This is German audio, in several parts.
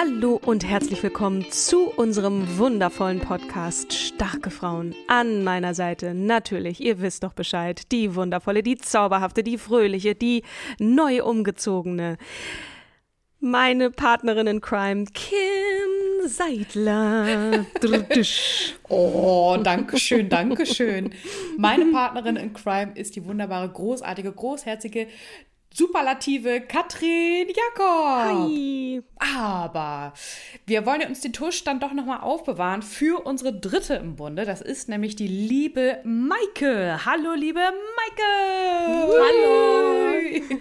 Hallo und herzlich willkommen zu unserem wundervollen Podcast Starke Frauen. An meiner Seite natürlich, ihr wisst doch Bescheid, die wundervolle, die zauberhafte, die fröhliche, die neu umgezogene. Meine Partnerin in Crime, Kim Seidler. oh, danke schön, danke schön. Meine Partnerin in Crime ist die wunderbare, großartige, großherzige Superlative Katrin Jakob. Hi. Aber wir wollen uns den Tusch dann doch nochmal aufbewahren für unsere dritte im Bunde. Das ist nämlich die liebe Maike. Hallo, liebe Maike. Hallo.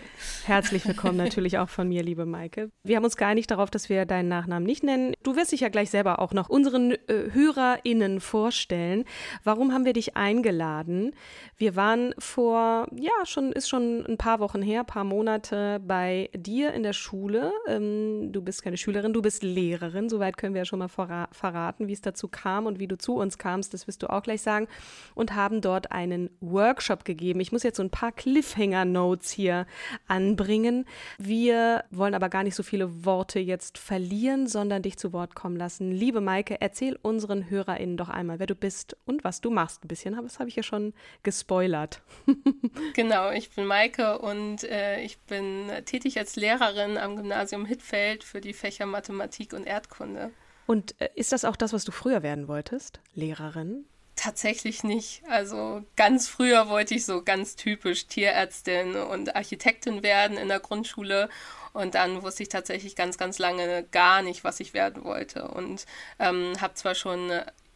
Herzlich willkommen natürlich auch von mir, liebe Maike. Wir haben uns geeinigt darauf, dass wir deinen Nachnamen nicht nennen. Du wirst dich ja gleich selber auch noch unseren äh, HörerInnen vorstellen. Warum haben wir dich eingeladen? Wir waren vor, ja, schon, ist schon ein paar Wochen her, paar Monate bei dir in der Schule. Ähm, du bist keine Schülerin, du bist Lehrerin. Soweit können wir ja schon mal verraten, wie es dazu kam und wie du zu uns kamst. Das wirst du auch gleich sagen. Und haben dort einen Workshop gegeben. Ich muss jetzt so ein paar Cliffhanger-Notes hier anbringen bringen. Wir wollen aber gar nicht so viele Worte jetzt verlieren, sondern dich zu Wort kommen lassen. Liebe Maike, erzähl unseren HörerInnen doch einmal, wer du bist und was du machst. Ein bisschen, das habe ich ja schon gespoilert. genau, ich bin Maike und äh, ich bin tätig als Lehrerin am Gymnasium Hittfeld für die Fächer Mathematik und Erdkunde. Und äh, ist das auch das, was du früher werden wolltest? Lehrerin? Tatsächlich nicht. Also ganz früher wollte ich so ganz typisch Tierärztin und Architektin werden in der Grundschule. Und dann wusste ich tatsächlich ganz, ganz lange gar nicht, was ich werden wollte. Und ähm, habe zwar schon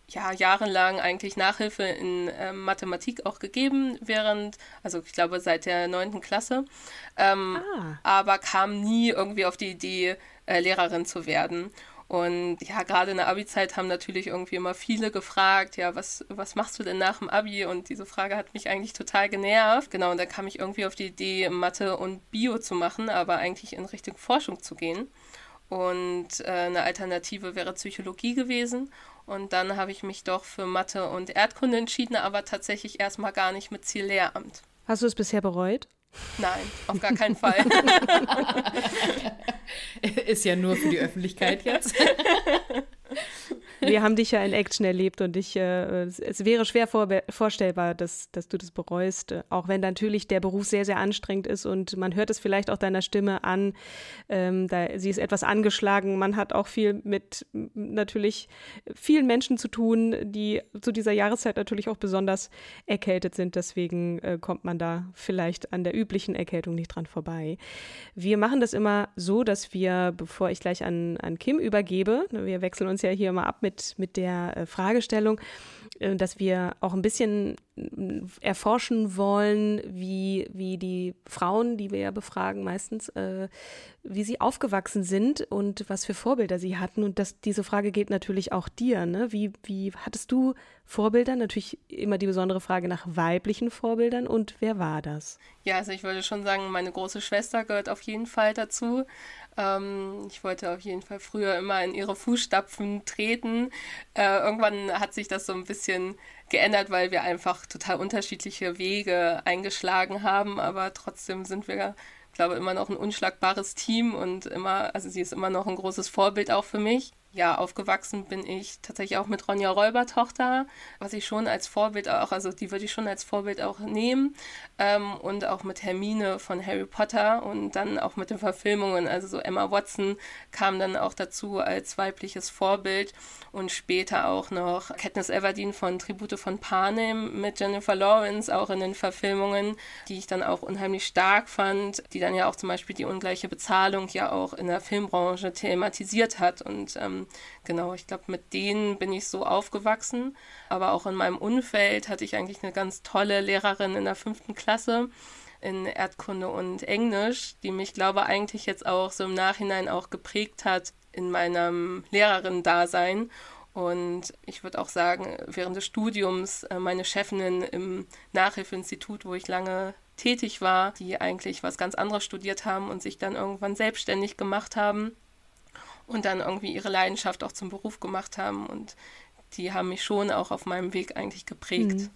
ja, jahrelang eigentlich Nachhilfe in äh, Mathematik auch gegeben, während, also ich glaube seit der neunten Klasse, ähm, ah. aber kam nie irgendwie auf die Idee, äh, Lehrerin zu werden. Und ja, gerade in der Abi-Zeit haben natürlich irgendwie immer viele gefragt, ja, was, was machst du denn nach dem Abi? Und diese Frage hat mich eigentlich total genervt. Genau, und da kam ich irgendwie auf die Idee, Mathe und Bio zu machen, aber eigentlich in Richtung Forschung zu gehen. Und äh, eine Alternative wäre Psychologie gewesen. Und dann habe ich mich doch für Mathe und Erdkunde entschieden, aber tatsächlich erstmal gar nicht mit Ziel Lehramt. Hast du es bisher bereut? Nein, auf gar keinen Fall. Ist ja nur für die Öffentlichkeit jetzt. Wir haben dich ja in Action erlebt und ich, äh, es wäre schwer vor, vorstellbar, dass, dass du das bereust, auch wenn natürlich der Beruf sehr, sehr anstrengend ist und man hört es vielleicht auch deiner Stimme an. Ähm, da, sie ist etwas angeschlagen. Man hat auch viel mit natürlich vielen Menschen zu tun, die zu dieser Jahreszeit natürlich auch besonders erkältet sind. Deswegen äh, kommt man da vielleicht an der üblichen Erkältung nicht dran vorbei. Wir machen das immer so, dass wir, bevor ich gleich an, an Kim übergebe, wir wechseln uns ja hier immer ab mit, mit der äh, Fragestellung, dass wir auch ein bisschen äh, erforschen wollen, wie, wie die Frauen, die wir ja befragen meistens, äh, wie sie aufgewachsen sind und was für Vorbilder sie hatten. Und das, diese Frage geht natürlich auch dir. Ne? Wie, wie hattest du Vorbilder? Natürlich immer die besondere Frage nach weiblichen Vorbildern und wer war das? Ja, also ich würde schon sagen, meine große Schwester gehört auf jeden Fall dazu. Ähm, ich wollte auf jeden Fall früher immer in ihre Fußstapfen treten. Äh, irgendwann hat sich das so ein bisschen geändert, weil wir einfach total unterschiedliche Wege eingeschlagen haben, aber trotzdem sind wir, glaube ich, immer noch ein unschlagbares Team und immer, also sie ist immer noch ein großes Vorbild auch für mich. Ja, aufgewachsen bin ich tatsächlich auch mit Ronja Räubertochter, was ich schon als Vorbild auch, also die würde ich schon als Vorbild auch nehmen. Ähm, und auch mit Hermine von Harry Potter und dann auch mit den Verfilmungen. Also so Emma Watson kam dann auch dazu als weibliches Vorbild und später auch noch Katniss Everdeen von Tribute von Panem mit Jennifer Lawrence auch in den Verfilmungen, die ich dann auch unheimlich stark fand, die dann ja auch zum Beispiel die ungleiche Bezahlung ja auch in der Filmbranche thematisiert hat und ähm, genau, ich glaube, mit denen bin ich so aufgewachsen. Aber auch in meinem Umfeld hatte ich eigentlich eine ganz tolle Lehrerin in der fünften Klasse in Erdkunde und Englisch, die mich, glaube eigentlich jetzt auch so im Nachhinein auch geprägt hat in meinem Lehrerin-Dasein. Und ich würde auch sagen, während des Studiums äh, meine Chefinnen im Nachhilfeinstitut, wo ich lange tätig war, die eigentlich was ganz anderes studiert haben und sich dann irgendwann selbstständig gemacht haben, und dann irgendwie ihre Leidenschaft auch zum Beruf gemacht haben. Und die haben mich schon auch auf meinem Weg eigentlich geprägt. Mhm.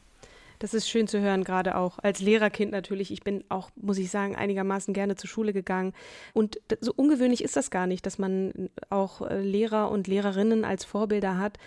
Das ist schön zu hören, gerade auch als Lehrerkind natürlich. Ich bin auch, muss ich sagen, einigermaßen gerne zur Schule gegangen. Und so ungewöhnlich ist das gar nicht, dass man auch äh, Lehrer und Lehrerinnen als Vorbilder hat.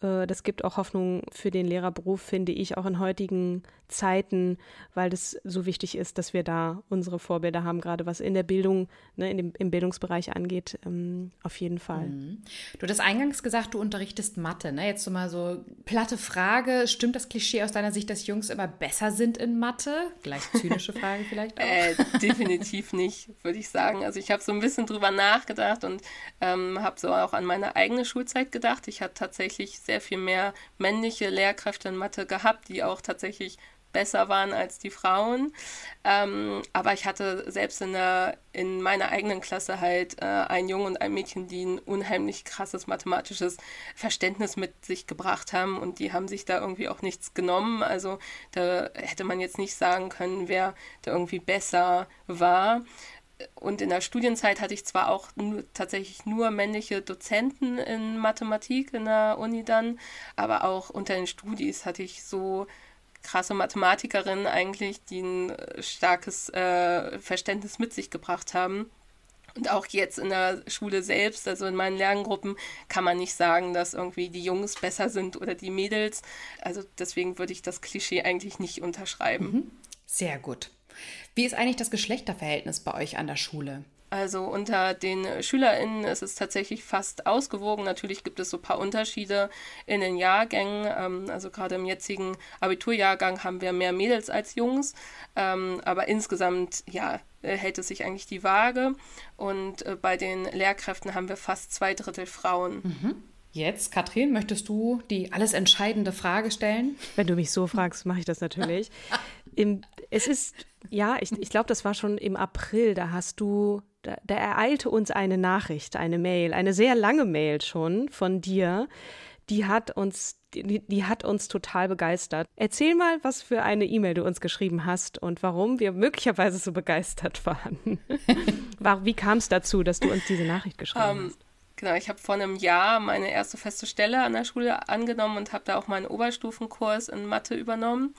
Äh, das gibt auch Hoffnung für den Lehrerberuf, finde ich, auch in heutigen Zeiten, weil das so wichtig ist, dass wir da unsere Vorbilder haben, gerade was in der Bildung, ne, in dem, im Bildungsbereich angeht, ähm, auf jeden Fall. Mhm. Du hast eingangs gesagt, du unterrichtest Mathe. Ne? Jetzt so mal so platte Frage. Stimmt das Klischee aus deiner Sicht, dass Jungs immer besser sind in Mathe? Gleich zynische Frage vielleicht auch. Äh, definitiv nicht, würde ich sagen. Also ich habe so ein bisschen drüber nachgedacht und ähm, habe so auch an meine eigene Schulzeit gedacht. Ich hatte tatsächlich sehr viel mehr männliche Lehrkräfte in Mathe gehabt, die auch tatsächlich besser waren als die Frauen. Ähm, aber ich hatte selbst in, der, in meiner eigenen Klasse halt äh, einen Jungen und ein Mädchen, die ein unheimlich krasses mathematisches Verständnis mit sich gebracht haben und die haben sich da irgendwie auch nichts genommen. Also da hätte man jetzt nicht sagen können, wer da irgendwie besser war und in der Studienzeit hatte ich zwar auch nur, tatsächlich nur männliche Dozenten in Mathematik in der Uni dann, aber auch unter den Studis hatte ich so krasse Mathematikerinnen eigentlich, die ein äh, starkes äh, Verständnis mit sich gebracht haben. Und auch jetzt in der Schule selbst, also in meinen Lerngruppen, kann man nicht sagen, dass irgendwie die Jungs besser sind oder die Mädels. Also deswegen würde ich das Klischee eigentlich nicht unterschreiben. Mhm. Sehr gut. Wie ist eigentlich das Geschlechterverhältnis bei euch an der Schule? Also unter den SchülerInnen ist es tatsächlich fast ausgewogen. Natürlich gibt es so ein paar Unterschiede in den Jahrgängen. Ähm, also gerade im jetzigen Abiturjahrgang haben wir mehr Mädels als Jungs. Ähm, aber insgesamt, ja, äh, hält es sich eigentlich die Waage. Und äh, bei den Lehrkräften haben wir fast zwei Drittel Frauen. Mhm. Jetzt, Katrin, möchtest du die alles entscheidende Frage stellen? Wenn du mich so fragst, mache ich das natürlich. Im, es ist, ja, ich, ich glaube, das war schon im April, da hast du da, da ereilte uns eine Nachricht, eine Mail, eine sehr lange Mail schon von dir. Die hat uns, die, die hat uns total begeistert. Erzähl mal, was für eine E-Mail du uns geschrieben hast und warum wir möglicherweise so begeistert waren. Wie kam es dazu, dass du uns diese Nachricht geschrieben um, hast? Genau, ich habe vor einem Jahr meine erste feste Stelle an der Schule angenommen und habe da auch meinen Oberstufenkurs in Mathe übernommen.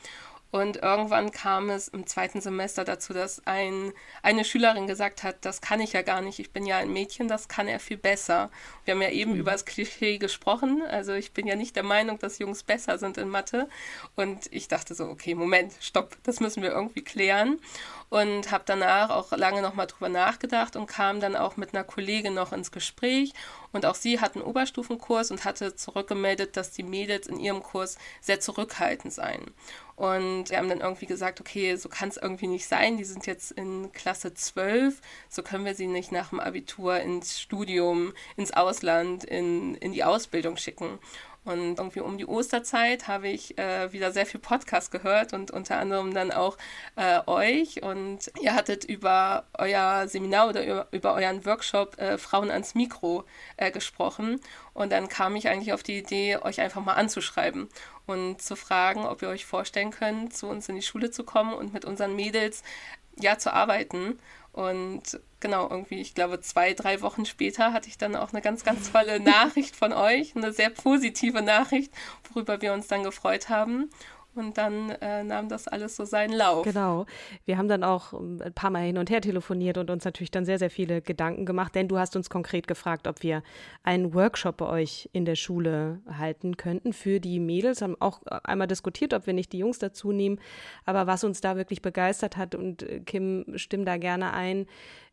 Und irgendwann kam es im zweiten Semester dazu, dass ein, eine Schülerin gesagt hat, das kann ich ja gar nicht, ich bin ja ein Mädchen, das kann er viel besser. Wir haben ja eben mhm. über das Klischee gesprochen, also ich bin ja nicht der Meinung, dass Jungs besser sind in Mathe. Und ich dachte so, okay, Moment, stopp, das müssen wir irgendwie klären. Und habe danach auch lange nochmal drüber nachgedacht und kam dann auch mit einer Kollegin noch ins Gespräch. Und auch sie hat einen Oberstufenkurs und hatte zurückgemeldet, dass die Mädels in ihrem Kurs sehr zurückhaltend seien. Und wir haben dann irgendwie gesagt, okay, so kann es irgendwie nicht sein. Die sind jetzt in Klasse 12, so können wir sie nicht nach dem Abitur ins Studium, ins Ausland, in, in die Ausbildung schicken. Und irgendwie um die Osterzeit habe ich äh, wieder sehr viel Podcast gehört und unter anderem dann auch äh, euch. Und ihr hattet über euer Seminar oder über, euren Workshop äh, Frauen ans Mikro äh, gesprochen. Und dann kam ich eigentlich auf die Idee, euch einfach mal anzuschreiben und zu fragen, ob ihr euch vorstellen könnt, zu uns in die Schule zu kommen und mit unseren Mädels ja zu arbeiten. Und genau, irgendwie, ich glaube, zwei, drei Wochen später hatte ich dann auch eine ganz, ganz tolle Nachricht von euch, eine sehr positive Nachricht, worüber wir uns dann gefreut haben. Und dann äh, nahm das alles so seinen Lauf. Genau. Wir haben dann auch ähm, ein paar Mal hin und her telefoniert und uns natürlich dann sehr, sehr viele Gedanken gemacht, denn du hast uns konkret gefragt, ob wir einen Workshop bei euch in der Schule halten könnten für die Mädels. Haben auch einmal diskutiert, ob wir nicht die Jungs dazu nehmen. Aber was uns da wirklich begeistert hat und äh, Kim stimmt da gerne ein,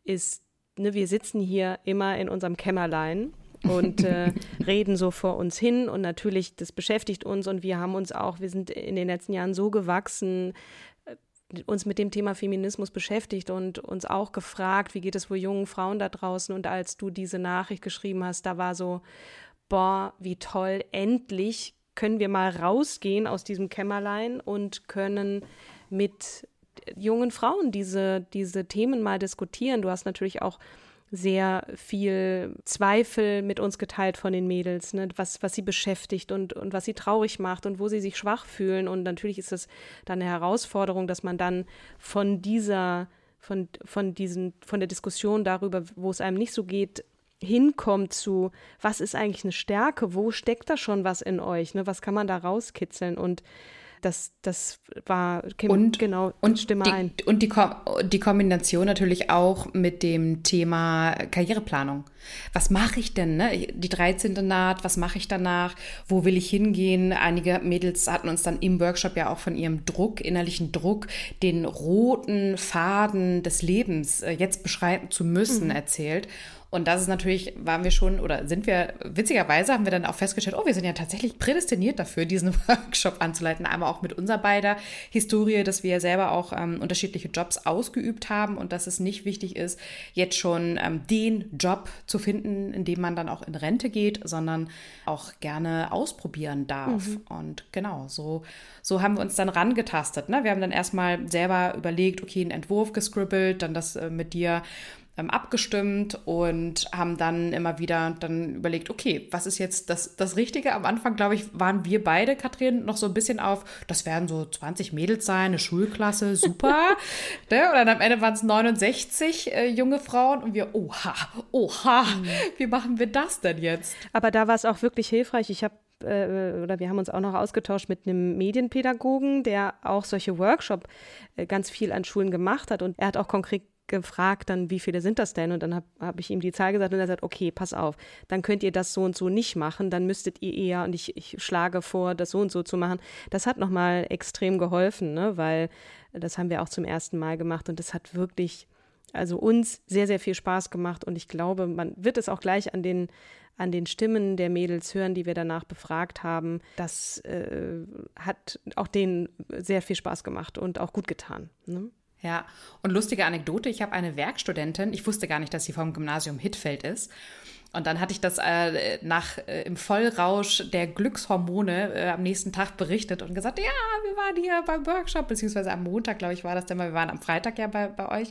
ist, ne, wir sitzen hier immer in unserem Kämmerlein und äh, reden so vor uns hin. Und natürlich, das beschäftigt uns und wir haben uns auch, wir sind in den letzten Jahren so gewachsen, äh, uns mit dem Thema Feminismus beschäftigt und uns auch gefragt, wie geht es wohl jungen Frauen da draußen? Und als du diese Nachricht geschrieben hast, da war so, boah, wie toll, endlich können wir mal rausgehen aus diesem Kämmerlein und können mit jungen Frauen diese, diese Themen mal diskutieren. Du hast natürlich auch sehr viel Zweifel mit uns geteilt von den Mädels, ne? was, was sie beschäftigt und, und was sie traurig macht und wo sie sich schwach fühlen. Und natürlich ist es dann eine Herausforderung, dass man dann von dieser, von, von diesen, von der Diskussion darüber, wo es einem nicht so geht, hinkommt zu, was ist eigentlich eine Stärke, wo steckt da schon was in euch, ne? was kann man da rauskitzeln und das, das war und, genau und Stimme die, ein. Und die, die Kombination natürlich auch mit dem Thema Karriereplanung. Was mache ich denn? Ne? Die 13. naht, was mache ich danach? Wo will ich hingehen? Einige Mädels hatten uns dann im Workshop ja auch von ihrem Druck, innerlichen Druck, den roten Faden des Lebens äh, jetzt beschreiten zu müssen, mhm. erzählt. Und das ist natürlich, waren wir schon oder sind wir, witzigerweise haben wir dann auch festgestellt, oh, wir sind ja tatsächlich prädestiniert dafür, diesen Workshop anzuleiten. Einmal auch mit unserer beider Historie, dass wir ja selber auch ähm, unterschiedliche Jobs ausgeübt haben und dass es nicht wichtig ist, jetzt schon ähm, den Job zu finden, in dem man dann auch in Rente geht, sondern auch gerne ausprobieren darf. Mhm. Und genau, so, so haben wir uns dann rangetastet. Ne? Wir haben dann erstmal selber überlegt, okay, einen Entwurf gescribbelt, dann das äh, mit dir abgestimmt und haben dann immer wieder dann überlegt, okay, was ist jetzt das, das Richtige? Am Anfang, glaube ich, waren wir beide, Katrin, noch so ein bisschen auf, das werden so 20 Mädels sein, eine Schulklasse, super. ne? Und dann am Ende waren es 69 äh, junge Frauen und wir, oha, oha, mhm. wie machen wir das denn jetzt? Aber da war es auch wirklich hilfreich. Ich habe äh, oder wir haben uns auch noch ausgetauscht mit einem Medienpädagogen, der auch solche Workshops äh, ganz viel an Schulen gemacht hat. Und er hat auch konkret gefragt dann, wie viele sind das denn? Und dann habe hab ich ihm die Zahl gesagt und er sagt, okay, pass auf, dann könnt ihr das so und so nicht machen, dann müsstet ihr eher, und ich, ich schlage vor, das so und so zu machen. Das hat nochmal extrem geholfen, ne? weil das haben wir auch zum ersten Mal gemacht und das hat wirklich, also uns sehr, sehr viel Spaß gemacht und ich glaube, man wird es auch gleich an den, an den Stimmen der Mädels hören, die wir danach befragt haben. Das äh, hat auch denen sehr viel Spaß gemacht und auch gut getan. Ne? Ja, und lustige Anekdote, ich habe eine Werkstudentin, ich wusste gar nicht, dass sie vom Gymnasium Hittfeld ist. Und dann hatte ich das äh, nach äh, im Vollrausch der Glückshormone äh, am nächsten Tag berichtet und gesagt, ja, wir waren hier beim Workshop, beziehungsweise am Montag, glaube ich, war das denn, weil wir waren am Freitag ja bei, bei euch.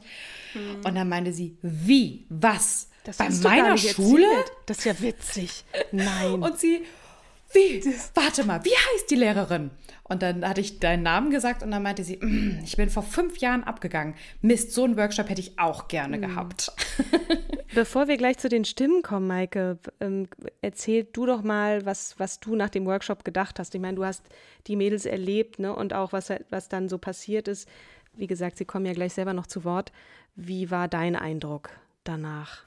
Mhm. Und dann meinte sie, wie, was? Das bei meiner Schule? Erzählt. Das ist ja witzig. Nein. und sie, wie? Warte mal, wie heißt die Lehrerin? Und dann hatte ich deinen Namen gesagt und dann meinte sie, mm, ich bin vor fünf Jahren abgegangen. Mist, so einen Workshop hätte ich auch gerne mm. gehabt. Bevor wir gleich zu den Stimmen kommen, Maike, ähm, erzähl du doch mal, was, was du nach dem Workshop gedacht hast. Ich meine, du hast die Mädels erlebt ne, und auch, was, was dann so passiert ist. Wie gesagt, sie kommen ja gleich selber noch zu Wort. Wie war dein Eindruck danach?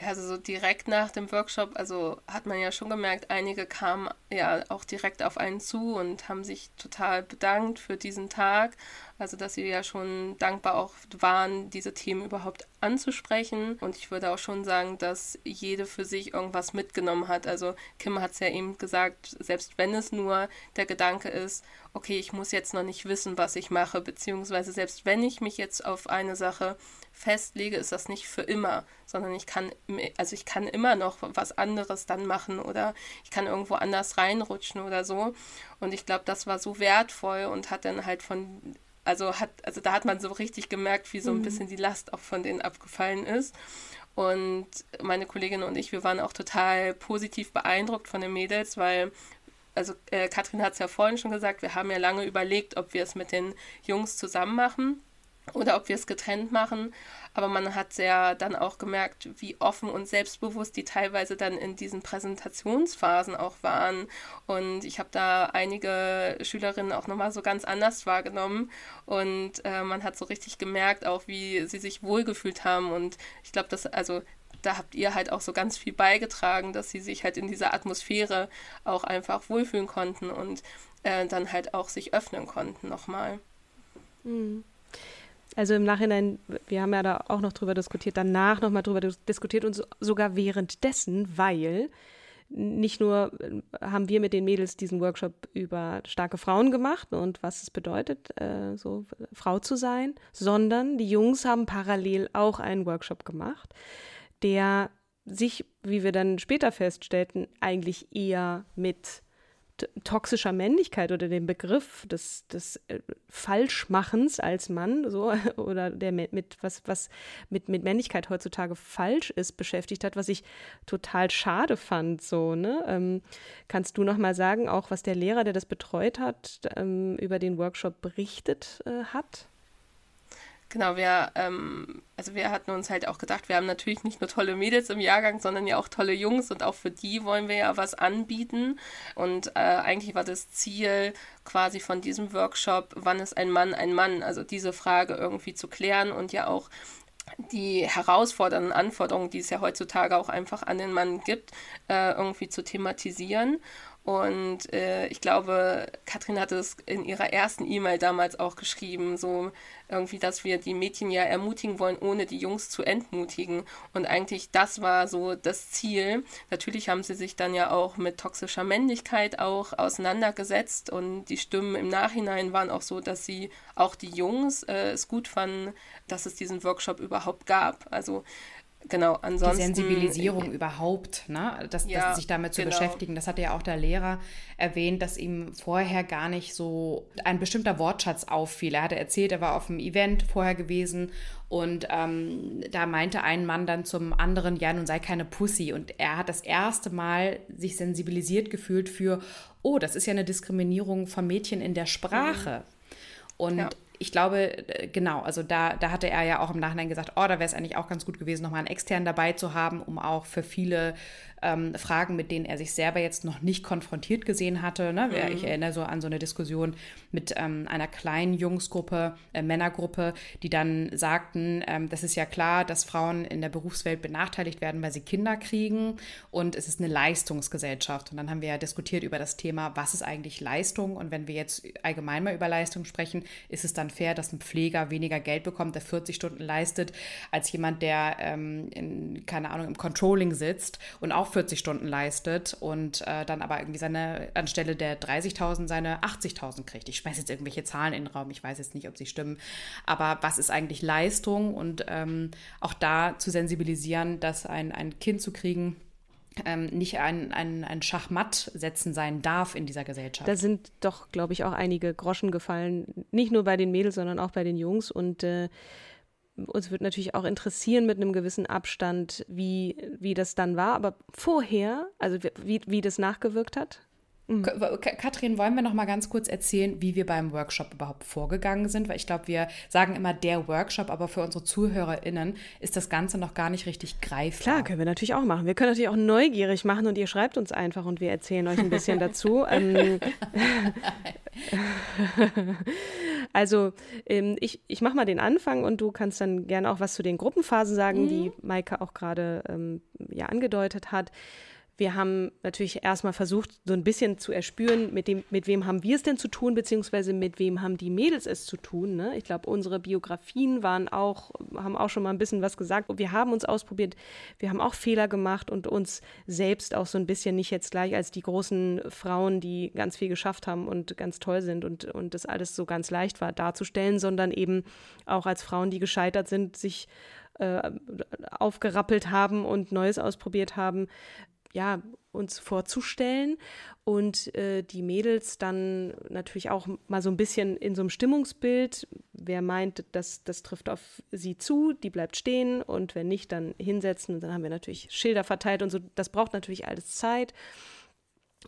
Also so direkt nach dem Workshop, also hat man ja schon gemerkt, einige kamen ja auch direkt auf einen zu und haben sich total bedankt für diesen Tag. Also dass sie ja schon dankbar auch waren, diese Themen überhaupt anzusprechen. Und ich würde auch schon sagen, dass jede für sich irgendwas mitgenommen hat. Also Kim hat es ja eben gesagt, selbst wenn es nur der Gedanke ist, okay, ich muss jetzt noch nicht wissen, was ich mache, beziehungsweise selbst wenn ich mich jetzt auf eine Sache festlege, ist das nicht für immer, sondern ich kann, also ich kann immer noch was anderes dann machen oder ich kann irgendwo anders reinrutschen oder so. Und ich glaube, das war so wertvoll und hat dann halt von, also hat, also da hat man so richtig gemerkt, wie so ein mhm. bisschen die Last auch von denen abgefallen ist. Und meine Kollegin und ich, wir waren auch total positiv beeindruckt von den Mädels, weil also äh, Katrin hat es ja vorhin schon gesagt, wir haben ja lange überlegt, ob wir es mit den Jungs zusammen machen. Oder ob wir es getrennt machen. Aber man hat sehr dann auch gemerkt, wie offen und selbstbewusst die teilweise dann in diesen Präsentationsphasen auch waren. Und ich habe da einige Schülerinnen auch nochmal so ganz anders wahrgenommen. Und äh, man hat so richtig gemerkt, auch wie sie sich wohlgefühlt haben. Und ich glaube, dass, also da habt ihr halt auch so ganz viel beigetragen, dass sie sich halt in dieser Atmosphäre auch einfach wohlfühlen konnten und äh, dann halt auch sich öffnen konnten nochmal. Mhm. Also im Nachhinein, wir haben ja da auch noch drüber diskutiert, danach nochmal drüber diskutiert und sogar währenddessen, weil nicht nur äh, haben wir mit den Mädels diesen Workshop über starke Frauen gemacht und was es bedeutet, äh, so Frau zu sein, sondern die Jungs haben parallel auch einen Workshop gemacht, der sich, wie wir dann später feststellten, eigentlich eher mit toxischer Männlichkeit oder dem Begriff des, des äh, Falschmachens als Mann so oder der mit was was mit mit Männlichkeit heutzutage falsch ist beschäftigt hat was ich total schade fand so ne? Ähm, kannst du noch mal sagen auch was der Lehrer der das betreut hat ähm, über den Workshop berichtet äh, hat Genau, wir, ähm, also wir hatten uns halt auch gedacht, wir haben natürlich nicht nur tolle Mädels im Jahrgang, sondern ja auch tolle Jungs und auch für die wollen wir ja was anbieten. Und äh, eigentlich war das Ziel quasi von diesem Workshop, wann ist ein Mann ein Mann? Also diese Frage irgendwie zu klären und ja auch die herausfordernden Anforderungen, die es ja heutzutage auch einfach an den Mann gibt, äh, irgendwie zu thematisieren. Und äh, ich glaube, Katrin hatte es in ihrer ersten E-Mail damals auch geschrieben, so irgendwie, dass wir die Mädchen ja ermutigen wollen, ohne die Jungs zu entmutigen. Und eigentlich das war so das Ziel. Natürlich haben sie sich dann ja auch mit toxischer Männlichkeit auch auseinandergesetzt und die Stimmen im Nachhinein waren auch so, dass sie auch die Jungs äh, es gut fanden, dass es diesen Workshop überhaupt gab. Also Genau, ansonsten. Die Sensibilisierung äh, überhaupt, ne? Das, ja, das, sich damit zu genau. beschäftigen. Das hatte ja auch der Lehrer erwähnt, dass ihm vorher gar nicht so ein bestimmter Wortschatz auffiel. Er hatte erzählt, er war auf einem Event vorher gewesen und ähm, da meinte ein Mann dann zum anderen, ja, nun sei keine Pussy. Und er hat das erste Mal sich sensibilisiert gefühlt für, oh, das ist ja eine Diskriminierung von Mädchen in der Sprache. Mhm. Und ja ich glaube, äh, genau, also da, da hatte er ja auch im Nachhinein gesagt, oh, da wäre es eigentlich auch ganz gut gewesen, nochmal einen externen dabei zu haben, um auch für viele ähm, Fragen, mit denen er sich selber jetzt noch nicht konfrontiert gesehen hatte. Ne? Mhm. Ich erinnere so an so eine Diskussion mit ähm, einer kleinen Jungsgruppe, äh, Männergruppe, die dann sagten, ähm, das ist ja klar, dass Frauen in der Berufswelt benachteiligt werden, weil sie Kinder kriegen und es ist eine Leistungsgesellschaft. Und dann haben wir ja diskutiert über das Thema, was ist eigentlich Leistung? Und wenn wir jetzt allgemein mal über Leistung sprechen, ist es dann fair, dass ein Pfleger weniger Geld bekommt, der 40 Stunden leistet, als jemand, der ähm, in, keine Ahnung, im Controlling sitzt und auch 40 Stunden leistet und äh, dann aber irgendwie seine, anstelle der 30.000 seine 80.000 kriegt. Ich schmeiße jetzt irgendwelche Zahlen in den Raum, ich weiß jetzt nicht, ob sie stimmen. Aber was ist eigentlich Leistung und ähm, auch da zu sensibilisieren, dass ein, ein Kind zu kriegen, ähm, nicht ein, ein, ein Schachmatt setzen sein darf in dieser Gesellschaft. Da sind doch, glaube ich, auch einige Groschen gefallen. Nicht nur bei den Mädels, sondern auch bei den Jungs. Und äh, uns wird natürlich auch interessieren mit einem gewissen Abstand, wie, wie das dann war. Aber vorher, also wie, wie das nachgewirkt hat, Mhm. Katrin, wollen wir noch mal ganz kurz erzählen, wie wir beim Workshop überhaupt vorgegangen sind? Weil ich glaube, wir sagen immer der Workshop, aber für unsere ZuhörerInnen ist das Ganze noch gar nicht richtig greifbar. Klar, können wir natürlich auch machen. Wir können natürlich auch neugierig machen und ihr schreibt uns einfach und wir erzählen euch ein bisschen dazu. Ähm, also, ähm, ich, ich mache mal den Anfang und du kannst dann gerne auch was zu den Gruppenphasen sagen, mhm. die Maike auch gerade ähm, ja angedeutet hat. Wir haben natürlich erstmal versucht, so ein bisschen zu erspüren, mit, dem, mit wem haben wir es denn zu tun, beziehungsweise mit wem haben die Mädels es zu tun. Ne? Ich glaube, unsere Biografien waren auch, haben auch schon mal ein bisschen was gesagt. Wir haben uns ausprobiert, wir haben auch Fehler gemacht und uns selbst auch so ein bisschen nicht jetzt gleich als die großen Frauen, die ganz viel geschafft haben und ganz toll sind und, und das alles so ganz leicht war, darzustellen, sondern eben auch als Frauen, die gescheitert sind, sich äh, aufgerappelt haben und Neues ausprobiert haben, ja, uns vorzustellen und äh, die Mädels dann natürlich auch mal so ein bisschen in so einem Stimmungsbild. Wer meint, das, das trifft auf sie zu, die bleibt stehen und wenn nicht, dann hinsetzen. Und dann haben wir natürlich Schilder verteilt und so. Das braucht natürlich alles Zeit.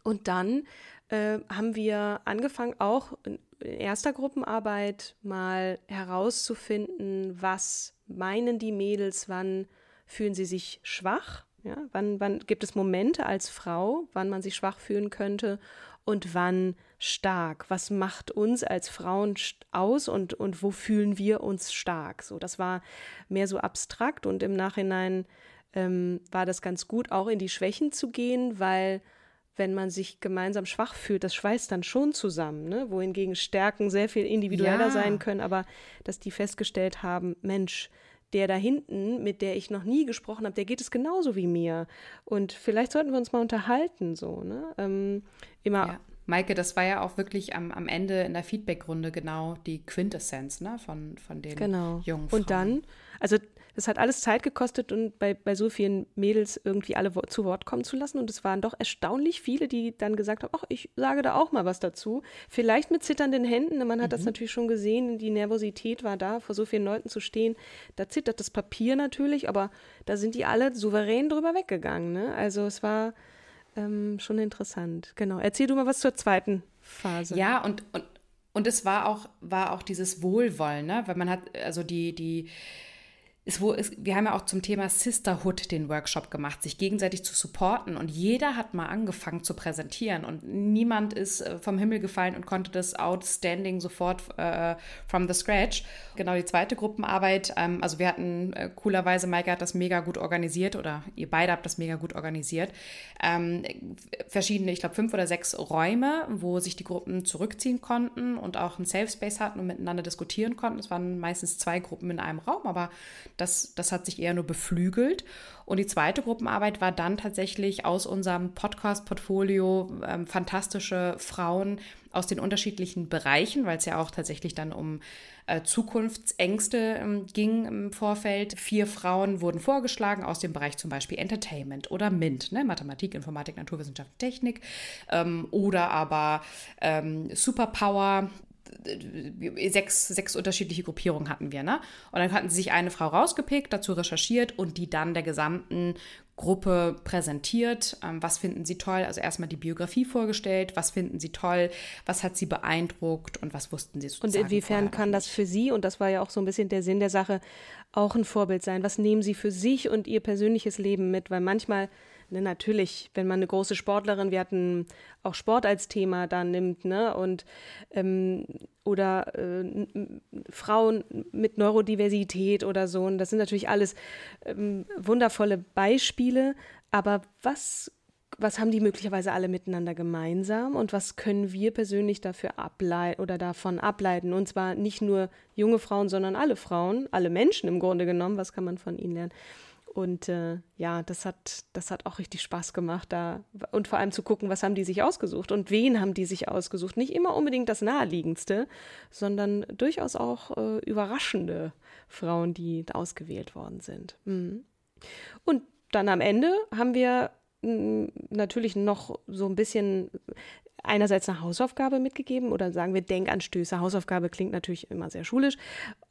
Und dann äh, haben wir angefangen, auch in erster Gruppenarbeit mal herauszufinden, was meinen die Mädels, wann fühlen sie sich schwach, ja, wann, wann gibt es Momente als Frau, wann man sich schwach fühlen könnte und wann stark? Was macht uns als Frauen aus und, und wo fühlen wir uns stark? So, das war mehr so abstrakt und im Nachhinein ähm, war das ganz gut, auch in die Schwächen zu gehen, weil wenn man sich gemeinsam schwach fühlt, das schweißt dann schon zusammen, ne? wohingegen Stärken sehr viel individueller ja. sein können, aber dass die festgestellt haben, Mensch, der da hinten, mit der ich noch nie gesprochen habe, der geht es genauso wie mir. Und vielleicht sollten wir uns mal unterhalten, so, ne? Ähm, immer. Ja. Maike, das war ja auch wirklich am, am Ende in der Feedback-Runde genau die Quintessenz ne, von, von den genau. jungen Frauen. Und dann, also das hat alles Zeit gekostet und bei, bei so vielen Mädels irgendwie alle zu Wort kommen zu lassen. Und es waren doch erstaunlich viele, die dann gesagt haben, ach, ich sage da auch mal was dazu. Vielleicht mit zitternden Händen. Man hat mhm. das natürlich schon gesehen, die Nervosität war da, vor so vielen Leuten zu stehen. Da zittert das Papier natürlich, aber da sind die alle souverän drüber weggegangen. Ne? Also es war ähm, schon interessant. Genau. Erzähl du mal was zur zweiten Phase. Ja, und, und, und es war auch, war auch dieses Wohlwollen, ne? Weil man hat, also die, die ist, wo ist, wir haben ja auch zum Thema Sisterhood den Workshop gemacht, sich gegenseitig zu supporten. Und jeder hat mal angefangen zu präsentieren. Und niemand ist äh, vom Himmel gefallen und konnte das outstanding sofort äh, from the scratch. Genau, die zweite Gruppenarbeit, ähm, also wir hatten äh, coolerweise, Maike hat das mega gut organisiert oder ihr beide habt das mega gut organisiert. Ähm, verschiedene, ich glaube, fünf oder sechs Räume, wo sich die Gruppen zurückziehen konnten und auch einen Safe Space hatten und miteinander diskutieren konnten. Es waren meistens zwei Gruppen in einem Raum, aber das, das hat sich eher nur beflügelt. Und die zweite Gruppenarbeit war dann tatsächlich aus unserem Podcast-Portfolio ähm, fantastische Frauen aus den unterschiedlichen Bereichen, weil es ja auch tatsächlich dann um äh, Zukunftsängste ähm, ging im Vorfeld. Vier Frauen wurden vorgeschlagen aus dem Bereich zum Beispiel Entertainment oder MINT, ne? Mathematik, Informatik, Naturwissenschaft, Technik ähm, oder aber ähm, Superpower, sechs, sechs unterschiedliche Gruppierungen hatten wir, ne? Und dann hatten sie sich eine Frau rausgepickt, dazu recherchiert und die dann der gesamten Gruppe präsentiert. Ähm, was finden sie toll? Also erstmal die Biografie vorgestellt. Was finden sie toll? Was hat sie beeindruckt? Und was wussten sie sozusagen? Und inwiefern kann das für sie, und das war ja auch so ein bisschen der Sinn der Sache, auch ein Vorbild sein? Was nehmen sie für sich und ihr persönliches Leben mit? Weil manchmal Ne, natürlich, wenn man eine große Sportlerin, wir hatten auch Sport als Thema da nimmt, ne, und ähm, oder äh, Frauen mit Neurodiversität oder so, und das sind natürlich alles ähm, wundervolle Beispiele, aber was was haben die möglicherweise alle miteinander gemeinsam und was können wir persönlich dafür ableiten oder davon ableiten? Und zwar nicht nur junge Frauen, sondern alle Frauen, alle Menschen im Grunde genommen. Was kann man von ihnen lernen? Und äh, ja, das hat, das hat auch richtig Spaß gemacht da. Und vor allem zu gucken, was haben die sich ausgesucht und wen haben die sich ausgesucht. Nicht immer unbedingt das Naheliegendste, sondern durchaus auch äh, überraschende Frauen, die ausgewählt worden sind. Mhm. Und dann am Ende haben wir natürlich noch so ein bisschen einerseits eine Hausaufgabe mitgegeben oder sagen wir Denkanstöße. Hausaufgabe klingt natürlich immer sehr schulisch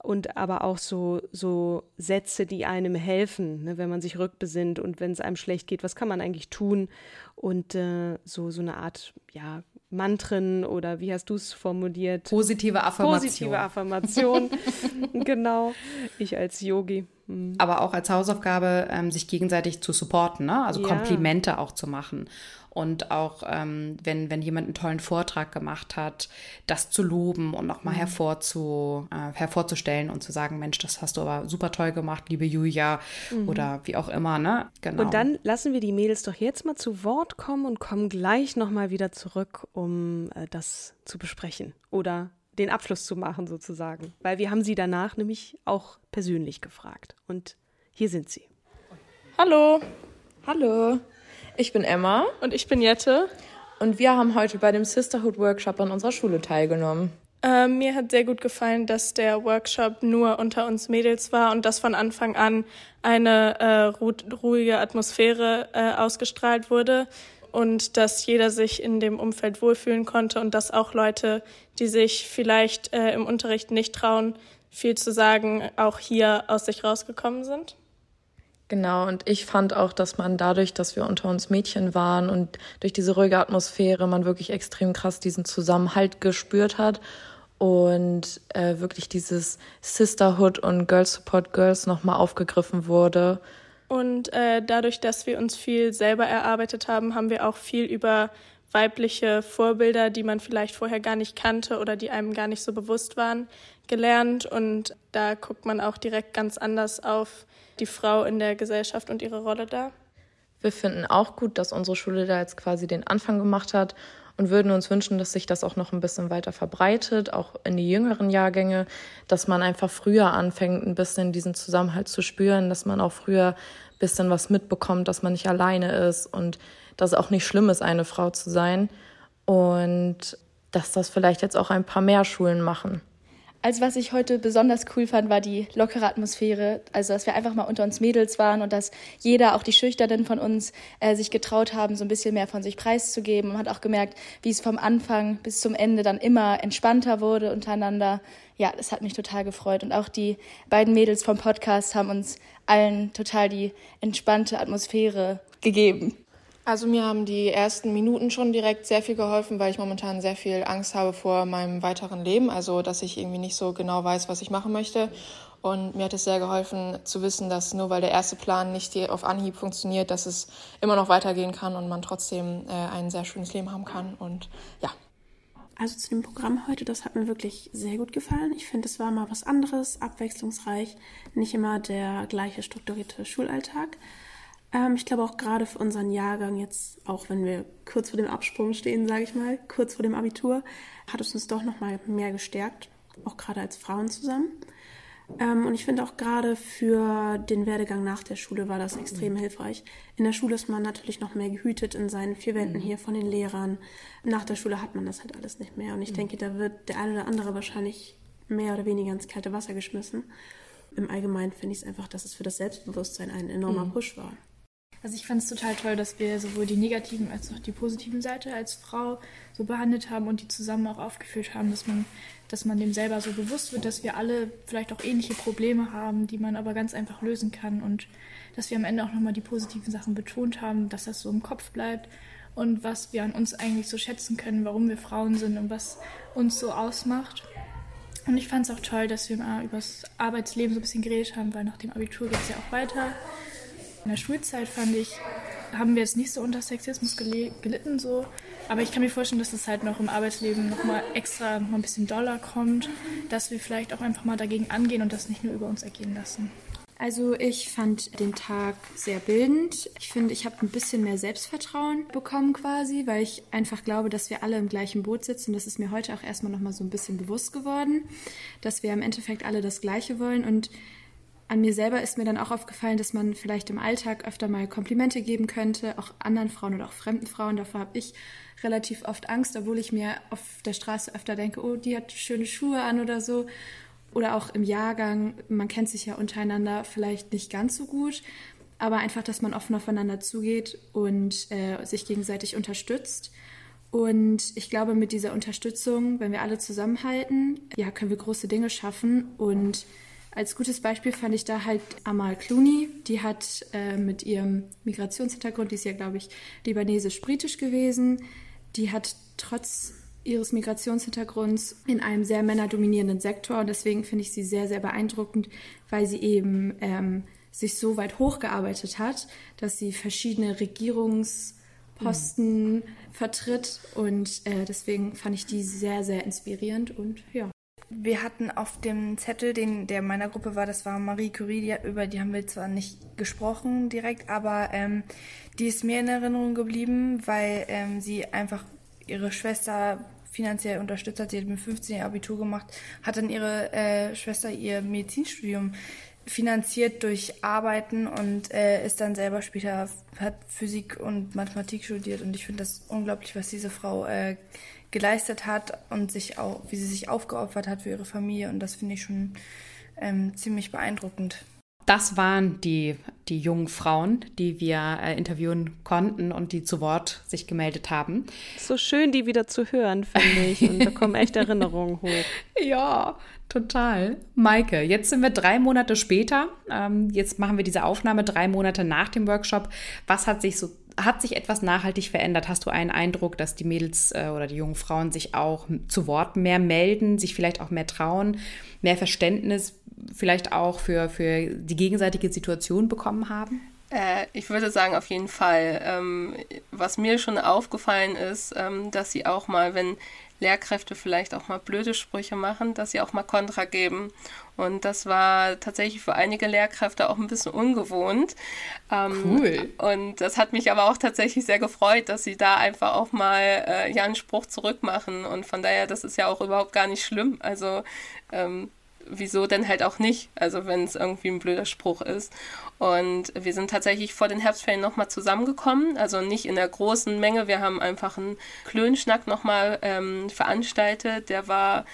und aber auch so, so Sätze, die einem helfen, ne, wenn man sich rückbesinnt und wenn es einem schlecht geht, was kann man eigentlich tun? Und äh, so, so eine Art, ja, Mantren oder wie hast du es formuliert? Positive Affirmation. Positive Affirmation, genau. Ich als Yogi. Hm. Aber auch als Hausaufgabe, ähm, sich gegenseitig zu supporten, ne? also ja. Komplimente auch zu machen und auch ähm, wenn, wenn jemand einen tollen Vortrag gemacht hat, das zu loben und nochmal mhm. hervorzu, äh, hervorzustellen und zu sagen, Mensch, das hast du aber super toll gemacht, liebe Julia mhm. oder wie auch immer, ne? Genau. Und dann lassen wir die Mädels doch jetzt mal zu Wort kommen und kommen gleich nochmal wieder zurück, um äh, das zu besprechen oder den Abschluss zu machen sozusagen, weil wir haben sie danach nämlich auch persönlich gefragt und hier sind sie. Hallo. Hallo. Ich bin Emma. Und ich bin Jette. Und wir haben heute bei dem Sisterhood Workshop an unserer Schule teilgenommen. Äh, mir hat sehr gut gefallen, dass der Workshop nur unter uns Mädels war und dass von Anfang an eine äh, ruhige Atmosphäre äh, ausgestrahlt wurde und dass jeder sich in dem Umfeld wohlfühlen konnte und dass auch Leute, die sich vielleicht äh, im Unterricht nicht trauen, viel zu sagen, auch hier aus sich rausgekommen sind. Genau, und ich fand auch, dass man dadurch, dass wir unter uns Mädchen waren und durch diese ruhige Atmosphäre man wirklich extrem krass diesen Zusammenhalt gespürt hat und äh, wirklich dieses Sisterhood und Girls Support Girls nochmal aufgegriffen wurde. Und äh, dadurch, dass wir uns viel selber erarbeitet haben, haben wir auch viel über weibliche Vorbilder, die man vielleicht vorher gar nicht kannte oder die einem gar nicht so bewusst waren, gelernt. Und da guckt man auch direkt ganz anders auf die Frau in der Gesellschaft und ihre Rolle da. Wir finden auch gut, dass unsere Schule da jetzt quasi den Anfang gemacht hat und würden uns wünschen, dass sich das auch noch ein bisschen weiter verbreitet, auch in die jüngeren Jahrgänge, dass man einfach früher anfängt, ein bisschen diesen Zusammenhalt zu spüren, dass man auch früher ein bisschen was mitbekommt, dass man nicht alleine ist und dass es auch nicht schlimm ist, eine Frau zu sein und dass das vielleicht jetzt auch ein paar mehr Schulen machen. Also was ich heute besonders cool fand, war die lockere Atmosphäre. Also dass wir einfach mal unter uns Mädels waren und dass jeder, auch die Schüchternen von uns, äh, sich getraut haben, so ein bisschen mehr von sich preiszugeben. Man hat auch gemerkt, wie es vom Anfang bis zum Ende dann immer entspannter wurde untereinander. Ja, das hat mich total gefreut. Und auch die beiden Mädels vom Podcast haben uns allen total die entspannte Atmosphäre gegeben. Also mir haben die ersten Minuten schon direkt sehr viel geholfen, weil ich momentan sehr viel Angst habe vor meinem weiteren Leben, also dass ich irgendwie nicht so genau weiß, was ich machen möchte. Und mir hat es sehr geholfen zu wissen, dass nur weil der erste Plan nicht auf Anhieb funktioniert, dass es immer noch weitergehen kann und man trotzdem äh, ein sehr schönes Leben haben kann. Und ja. Also zu dem Programm heute, das hat mir wirklich sehr gut gefallen. Ich finde, es war mal was anderes, abwechslungsreich, nicht immer der gleiche strukturierte Schulalltag. Ähm, ich glaube auch gerade für unseren Jahrgang jetzt, auch wenn wir kurz vor dem Absprung stehen, sage ich mal, kurz vor dem Abitur, hat es uns doch noch mal mehr gestärkt, auch gerade als Frauen zusammen. Ähm, und ich finde auch gerade für den Werdegang nach der Schule war das extrem mhm. hilfreich. In der Schule ist man natürlich noch mehr gehütet in seinen vier Wänden mhm. hier von den Lehrern. Nach der Schule hat man das halt alles nicht mehr. Und ich mhm. denke, da wird der eine oder andere wahrscheinlich mehr oder weniger ins kalte Wasser geschmissen. Im Allgemeinen finde ich es einfach, dass es für das Selbstbewusstsein ein enormer mhm. Push war. Also ich fand es total toll, dass wir sowohl die negativen als auch die positiven Seite als Frau so behandelt haben und die zusammen auch aufgeführt haben, dass man, dass man dem selber so bewusst wird, dass wir alle vielleicht auch ähnliche Probleme haben, die man aber ganz einfach lösen kann und dass wir am Ende auch nochmal die positiven Sachen betont haben, dass das so im Kopf bleibt und was wir an uns eigentlich so schätzen können, warum wir Frauen sind und was uns so ausmacht. Und ich fand es auch toll, dass wir mal über das Arbeitsleben so ein bisschen geredet haben, weil nach dem Abitur geht es ja auch weiter. In der Schulzeit fand ich, haben wir jetzt nicht so unter Sexismus gelitten, so. Aber ich kann mir vorstellen, dass es halt noch im Arbeitsleben nochmal extra noch ein bisschen doller kommt, dass wir vielleicht auch einfach mal dagegen angehen und das nicht nur über uns ergehen lassen. Also ich fand den Tag sehr bildend. Ich finde, ich habe ein bisschen mehr Selbstvertrauen bekommen quasi, weil ich einfach glaube, dass wir alle im gleichen Boot sitzen. Das ist mir heute auch erstmal nochmal so ein bisschen bewusst geworden, dass wir im Endeffekt alle das Gleiche wollen und an mir selber ist mir dann auch aufgefallen, dass man vielleicht im Alltag öfter mal Komplimente geben könnte, auch anderen Frauen oder auch fremden Frauen. Davor habe ich relativ oft Angst, obwohl ich mir auf der Straße öfter denke, oh, die hat schöne Schuhe an oder so. Oder auch im Jahrgang, man kennt sich ja untereinander vielleicht nicht ganz so gut, aber einfach, dass man offen aufeinander zugeht und äh, sich gegenseitig unterstützt. Und ich glaube, mit dieser Unterstützung, wenn wir alle zusammenhalten, ja, können wir große Dinge schaffen und als gutes Beispiel fand ich da halt Amal Clooney. Die hat äh, mit ihrem Migrationshintergrund, die ist ja, glaube ich, libanesisch-britisch gewesen, die hat trotz ihres Migrationshintergrunds in einem sehr männerdominierenden Sektor und deswegen finde ich sie sehr, sehr beeindruckend, weil sie eben ähm, sich so weit hochgearbeitet hat, dass sie verschiedene Regierungsposten mhm. vertritt und äh, deswegen fand ich die sehr, sehr inspirierend und ja. Wir hatten auf dem Zettel, den der meiner Gruppe war, das war Marie Curie, die, über die haben wir zwar nicht gesprochen direkt, aber ähm, die ist mir in Erinnerung geblieben, weil ähm, sie einfach ihre Schwester finanziell unterstützt hat. Sie hat mit 15 ihr Abitur gemacht, hat dann ihre äh, Schwester ihr Medizinstudium finanziert durch Arbeiten und äh, ist dann selber später, hat Physik und Mathematik studiert und ich finde das unglaublich, was diese Frau äh, geleistet hat und sich auch, wie sie sich aufgeopfert hat für ihre Familie. Und das finde ich schon ähm, ziemlich beeindruckend. Das waren die, die jungen Frauen, die wir äh, interviewen konnten und die zu Wort sich gemeldet haben. So schön, die wieder zu hören, finde ich. Und da kommen echt Erinnerungen hoch. Ja, total. Maike, jetzt sind wir drei Monate später. Ähm, jetzt machen wir diese Aufnahme drei Monate nach dem Workshop. Was hat sich so hat sich etwas nachhaltig verändert? Hast du einen Eindruck, dass die Mädels äh, oder die jungen Frauen sich auch zu Wort mehr melden, sich vielleicht auch mehr trauen, mehr Verständnis vielleicht auch für, für die gegenseitige Situation bekommen haben? Äh, ich würde sagen, auf jeden Fall. Ähm, was mir schon aufgefallen ist, ähm, dass sie auch mal, wenn Lehrkräfte vielleicht auch mal blöde Sprüche machen, dass sie auch mal Kontra geben. Und das war tatsächlich für einige Lehrkräfte auch ein bisschen ungewohnt. Ähm, cool. Und das hat mich aber auch tatsächlich sehr gefreut, dass sie da einfach auch mal äh, ja einen Spruch zurückmachen. Und von daher, das ist ja auch überhaupt gar nicht schlimm. Also ähm, wieso denn halt auch nicht? Also wenn es irgendwie ein blöder Spruch ist. Und wir sind tatsächlich vor den Herbstferien nochmal zusammengekommen, also nicht in der großen Menge. Wir haben einfach einen Klönschnack nochmal ähm, veranstaltet. Der war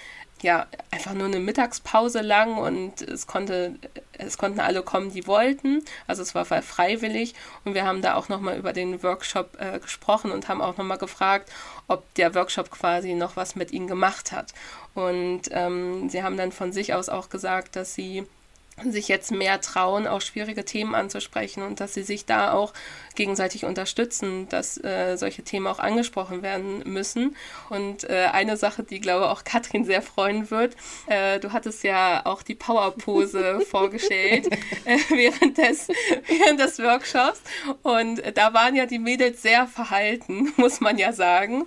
ja einfach nur eine Mittagspause lang und es konnte es konnten alle kommen, die wollten. Also es war freiwillig und wir haben da auch nochmal über den Workshop äh, gesprochen und haben auch nochmal gefragt, ob der Workshop quasi noch was mit ihnen gemacht hat. Und ähm, sie haben dann von sich aus auch gesagt, dass sie sich jetzt mehr trauen, auch schwierige Themen anzusprechen und dass sie sich da auch gegenseitig unterstützen, dass äh, solche Themen auch angesprochen werden müssen. Und äh, eine Sache, die, glaube auch Katrin sehr freuen wird, äh, du hattest ja auch die Powerpose vorgestellt äh, während, des, während des Workshops und da waren ja die Mädels sehr verhalten, muss man ja sagen.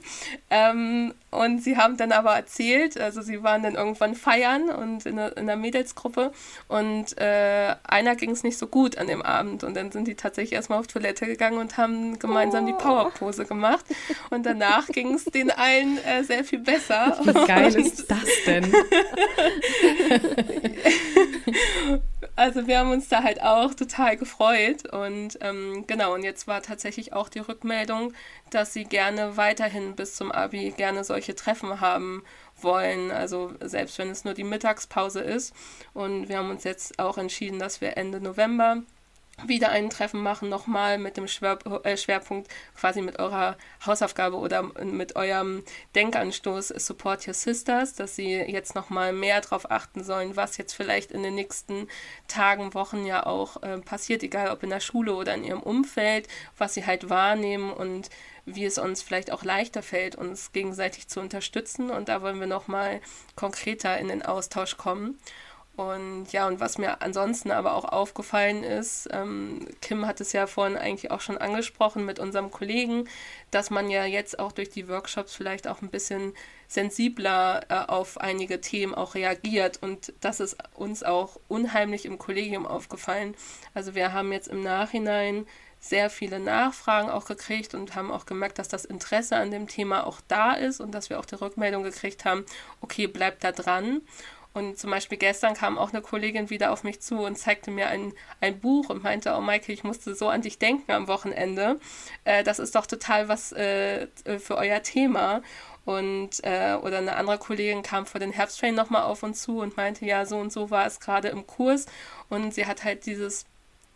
Ähm, und sie haben dann aber erzählt, also sie waren dann irgendwann feiern und in einer, in einer Mädelsgruppe und äh, einer ging es nicht so gut an dem Abend und dann sind die tatsächlich erstmal auf Toilette gegangen und haben gemeinsam oh. die Powerpose gemacht und danach ging es den allen äh, sehr viel besser. Wie geil ist das denn? also wir haben uns da halt auch total gefreut und ähm, genau und jetzt war tatsächlich auch die Rückmeldung, dass sie gerne weiterhin bis zum Abi gerne solche Treffen haben wollen, also selbst wenn es nur die Mittagspause ist. Und wir haben uns jetzt auch entschieden, dass wir Ende November wieder ein Treffen machen, nochmal mit dem äh, Schwerpunkt quasi mit eurer Hausaufgabe oder mit eurem Denkanstoß Support Your Sisters, dass sie jetzt nochmal mehr darauf achten sollen, was jetzt vielleicht in den nächsten Tagen, Wochen ja auch äh, passiert, egal ob in der Schule oder in ihrem Umfeld, was sie halt wahrnehmen und wie es uns vielleicht auch leichter fällt, uns gegenseitig zu unterstützen. Und da wollen wir nochmal konkreter in den Austausch kommen. Und ja, und was mir ansonsten aber auch aufgefallen ist, ähm, Kim hat es ja vorhin eigentlich auch schon angesprochen mit unserem Kollegen, dass man ja jetzt auch durch die Workshops vielleicht auch ein bisschen sensibler äh, auf einige Themen auch reagiert. Und das ist uns auch unheimlich im Kollegium aufgefallen. Also wir haben jetzt im Nachhinein sehr viele Nachfragen auch gekriegt und haben auch gemerkt, dass das Interesse an dem Thema auch da ist und dass wir auch die Rückmeldung gekriegt haben, okay, bleibt da dran. Und zum Beispiel gestern kam auch eine Kollegin wieder auf mich zu und zeigte mir ein, ein Buch und meinte, oh Michael, ich musste so an dich denken am Wochenende. Äh, das ist doch total was äh, für euer Thema. Und äh, oder eine andere Kollegin kam vor den Herbstferien nochmal auf uns zu und meinte, ja, so und so war es gerade im Kurs. Und sie hat halt dieses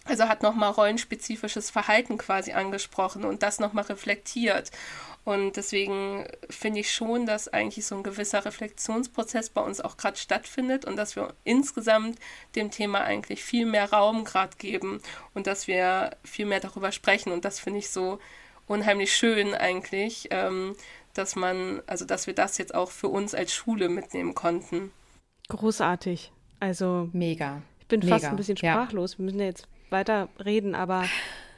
also hat nochmal rollenspezifisches Verhalten quasi angesprochen und das nochmal reflektiert. Und deswegen finde ich schon, dass eigentlich so ein gewisser Reflexionsprozess bei uns auch gerade stattfindet und dass wir insgesamt dem Thema eigentlich viel mehr Raum gerade geben und dass wir viel mehr darüber sprechen. Und das finde ich so unheimlich schön eigentlich, ähm, dass man, also dass wir das jetzt auch für uns als Schule mitnehmen konnten. Großartig. Also mega. Ich bin mega. fast ein bisschen sprachlos. Ja. Wir müssen jetzt weiter reden, aber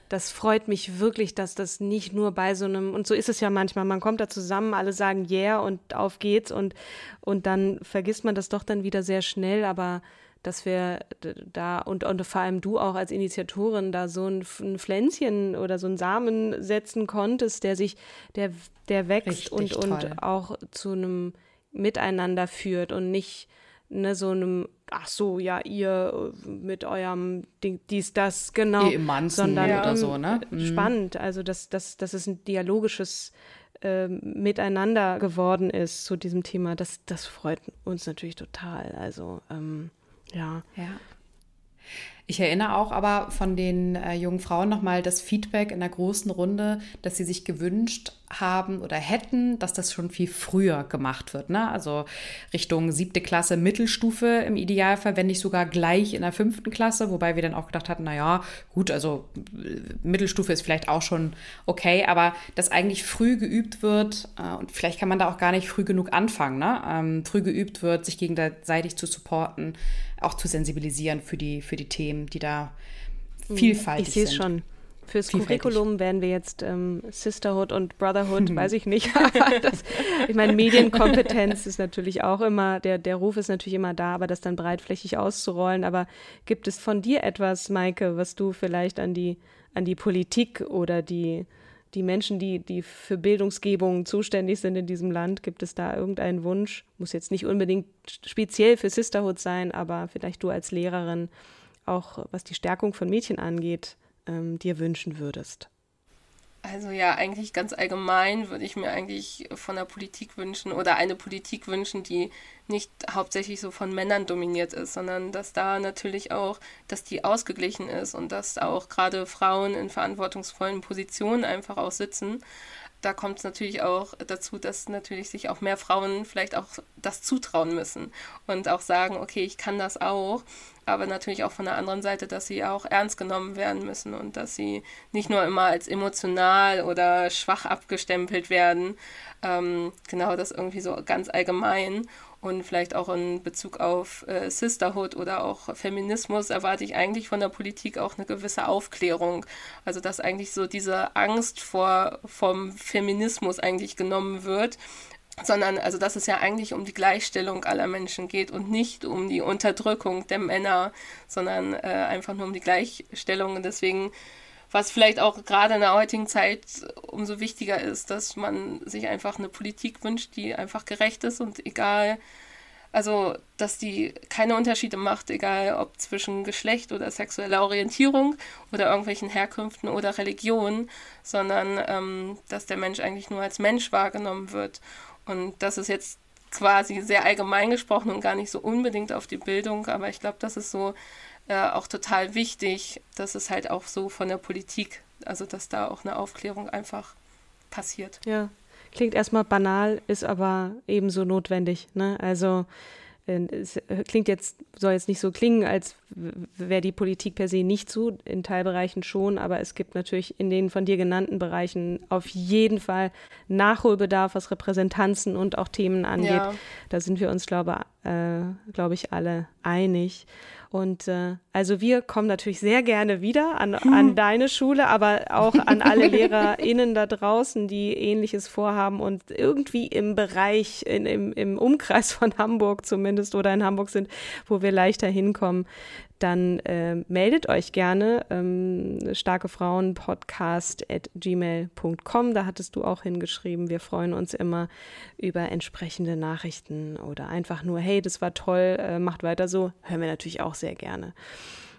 das freut mich wirklich, dass das nicht nur bei so einem, und so ist es ja manchmal, man kommt da zusammen, alle sagen yeah und auf geht's und, und dann vergisst man das doch dann wieder sehr schnell, aber dass wir da und, und vor allem du auch als Initiatorin da so ein, ein Pflänzchen oder so einen Samen setzen konntest, der sich, der, der wächst und, und auch zu einem Miteinander führt und nicht ne, so einem, ach so, ja, ihr äh, mit eurem Ding, dies, das, genau. Ihr Emanzen sondern, oder so, ne? Mhm. Spannend, also dass, dass, dass es ein dialogisches äh, Miteinander geworden ist zu diesem Thema, das, das freut uns natürlich total. Also, ähm, ja. Ja. Ich erinnere auch aber von den äh, jungen Frauen nochmal das Feedback in der großen Runde, dass sie sich gewünscht haben oder hätten, dass das schon viel früher gemacht wird. Ne? Also Richtung siebte Klasse, Mittelstufe im Idealfall, wenn nicht sogar gleich in der fünften Klasse, wobei wir dann auch gedacht hatten, naja, gut, also äh, Mittelstufe ist vielleicht auch schon okay, aber dass eigentlich früh geübt wird äh, und vielleicht kann man da auch gar nicht früh genug anfangen, ne? ähm, früh geübt wird, sich gegenseitig zu supporten, auch zu sensibilisieren für die, für die Themen, die da hm, vielfältig ich sind. Ich sehe es schon. Fürs Curriculum werden wir jetzt ähm, Sisterhood und Brotherhood, weiß ich nicht. Das, ich meine, Medienkompetenz ist natürlich auch immer, der, der Ruf ist natürlich immer da, aber das dann breitflächig auszurollen. Aber gibt es von dir etwas, Maike, was du vielleicht an die, an die Politik oder die, die Menschen, die, die für Bildungsgebung zuständig sind in diesem Land, gibt es da irgendeinen Wunsch? Muss jetzt nicht unbedingt speziell für Sisterhood sein, aber vielleicht du als Lehrerin auch, was die Stärkung von Mädchen angeht, ähm, dir wünschen würdest? Also ja, eigentlich ganz allgemein würde ich mir eigentlich von der Politik wünschen oder eine Politik wünschen, die nicht hauptsächlich so von Männern dominiert ist, sondern dass da natürlich auch, dass die ausgeglichen ist und dass auch gerade Frauen in verantwortungsvollen Positionen einfach auch sitzen da kommt es natürlich auch dazu, dass natürlich sich auch mehr Frauen vielleicht auch das zutrauen müssen und auch sagen, okay, ich kann das auch, aber natürlich auch von der anderen Seite, dass sie auch ernst genommen werden müssen und dass sie nicht nur immer als emotional oder schwach abgestempelt werden, ähm, genau das irgendwie so ganz allgemein und vielleicht auch in Bezug auf äh, Sisterhood oder auch Feminismus erwarte ich eigentlich von der Politik auch eine gewisse Aufklärung. Also dass eigentlich so diese Angst vor vom Feminismus eigentlich genommen wird sondern also dass es ja eigentlich um die Gleichstellung aller Menschen geht und nicht um die Unterdrückung der Männer, sondern äh, einfach nur um die Gleichstellung und deswegen was vielleicht auch gerade in der heutigen Zeit umso wichtiger ist, dass man sich einfach eine Politik wünscht, die einfach gerecht ist und egal, also dass die keine Unterschiede macht, egal ob zwischen Geschlecht oder sexueller Orientierung oder irgendwelchen Herkünften oder Religionen, sondern ähm, dass der Mensch eigentlich nur als Mensch wahrgenommen wird. Und das ist jetzt quasi sehr allgemein gesprochen und gar nicht so unbedingt auf die Bildung, aber ich glaube, das ist so äh, auch total wichtig, dass es halt auch so von der Politik, also dass da auch eine Aufklärung einfach passiert. Ja, klingt erstmal banal, ist aber ebenso notwendig. Ne? Also äh, es klingt jetzt, soll jetzt nicht so klingen, als wäre die Politik per se nicht so, in Teilbereichen schon, aber es gibt natürlich in den von dir genannten Bereichen auf jeden Fall Nachholbedarf, was Repräsentanzen und auch Themen angeht. Ja. Da sind wir uns, glaube, äh, glaube ich, alle einig. Und äh, also wir kommen natürlich sehr gerne wieder an, an deine Schule, aber auch an alle LehrerInnen da draußen, die ähnliches vorhaben und irgendwie im Bereich, in, im, im Umkreis von Hamburg zumindest oder in Hamburg sind, wo wir leichter hinkommen dann äh, meldet euch gerne. Ähm, starke Frauen Podcast at gmail.com. Da hattest du auch hingeschrieben. Wir freuen uns immer über entsprechende Nachrichten oder einfach nur, hey, das war toll, äh, macht weiter so. Hören wir natürlich auch sehr gerne.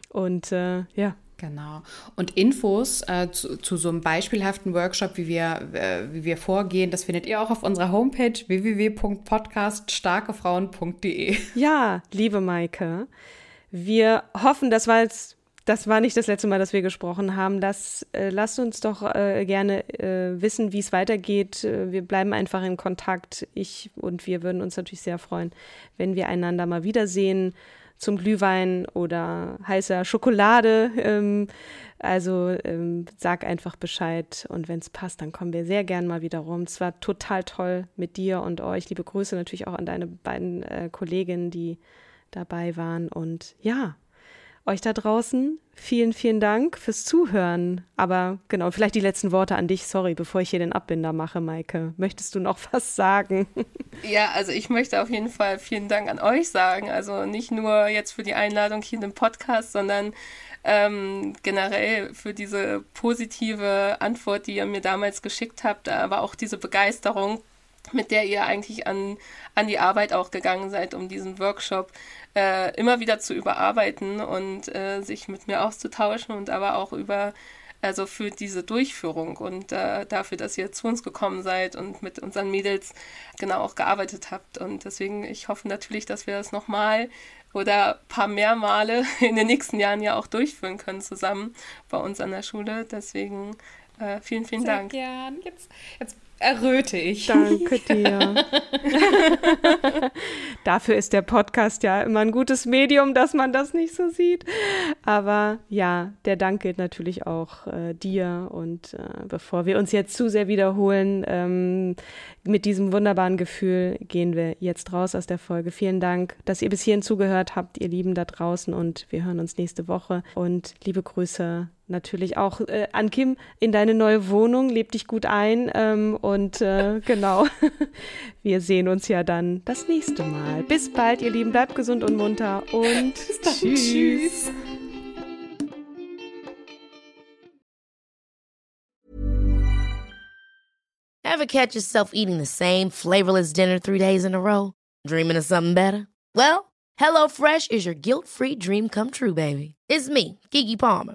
Und äh, ja, Genau. Und Infos äh, zu, zu, so einem beispielhaften Workshop, wie wir, äh, wie wir vorgehen, das findet ihr auch auf unserer Homepage www.podcaststarkefrauen.de. Ja, liebe Maike, wir hoffen, das war jetzt das war nicht das letzte Mal, dass wir gesprochen haben. Das äh, lasst uns doch äh, gerne äh, wissen, wie es weitergeht. Äh, wir bleiben einfach in Kontakt. Ich und wir würden uns natürlich sehr freuen, wenn wir einander mal wiedersehen zum Glühwein oder heißer Schokolade. Ähm, also ähm, sag einfach Bescheid und wenn es passt, dann kommen wir sehr gern mal wieder rum. Es war total toll mit dir und euch. Liebe Grüße natürlich auch an deine beiden äh, Kolleginnen, die dabei waren. Und ja, euch da draußen, vielen, vielen Dank fürs Zuhören. Aber genau, vielleicht die letzten Worte an dich. Sorry, bevor ich hier den Abbinder mache, Maike. Möchtest du noch was sagen? Ja, also ich möchte auf jeden Fall vielen Dank an euch sagen. Also nicht nur jetzt für die Einladung hier in den Podcast, sondern ähm, generell für diese positive Antwort, die ihr mir damals geschickt habt, aber auch diese Begeisterung, mit der ihr eigentlich an, an die Arbeit auch gegangen seid, um diesen Workshop äh, immer wieder zu überarbeiten und äh, sich mit mir auszutauschen und aber auch über also für diese Durchführung und äh, dafür, dass ihr zu uns gekommen seid und mit unseren Mädels genau auch gearbeitet habt. Und deswegen, ich hoffe natürlich, dass wir das nochmal oder ein paar mehr Male in den nächsten Jahren ja auch durchführen können zusammen bei uns an der Schule. Deswegen äh, vielen, vielen Sehr Dank. Gern. Jetzt, jetzt erröte ich. Danke dir. Dafür ist der Podcast ja immer ein gutes Medium, dass man das nicht so sieht. Aber ja, der Dank gilt natürlich auch äh, dir. Und äh, bevor wir uns jetzt zu sehr wiederholen, ähm, mit diesem wunderbaren Gefühl gehen wir jetzt raus aus der Folge. Vielen Dank, dass ihr bis hierhin zugehört habt, ihr Lieben da draußen. Und wir hören uns nächste Woche. Und liebe Grüße natürlich auch äh, an Kim in deine neue Wohnung. Leb dich gut ein. Ähm, und äh, genau, wir sehen uns ja dann das nächste Mal. Bis bald, ihr Lieben. Bleibt gesund und munter. Und tschüss. tschüss. Ever catch yourself eating the same flavorless dinner three days in a row? Dreaming of something better? Well, HelloFresh is your guilt-free dream come true, baby. It's me, Kiki Palmer.